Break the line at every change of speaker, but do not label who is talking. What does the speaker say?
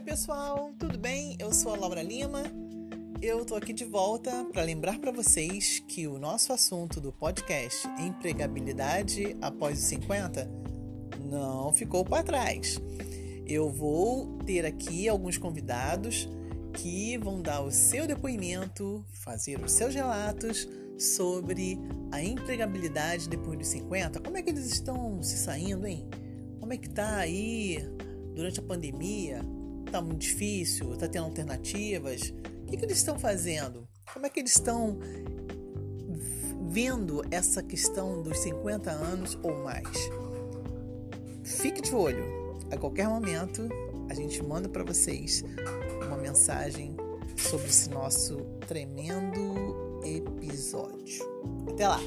pessoal, tudo bem? Eu sou a Laura Lima. Eu tô aqui de volta para lembrar para vocês que o nosso assunto do podcast Empregabilidade após os 50 não ficou para trás. Eu vou ter aqui alguns convidados que vão dar o seu depoimento, fazer os seus relatos sobre a empregabilidade depois dos 50. Como é que eles estão se saindo, hein? Como é que tá aí durante a pandemia? Tá muito difícil? Tá tendo alternativas? O que, que eles estão fazendo? Como é que eles estão vendo essa questão dos 50 anos ou mais? Fique de olho. A qualquer momento a gente manda para vocês uma mensagem sobre esse nosso tremendo episódio. Até lá!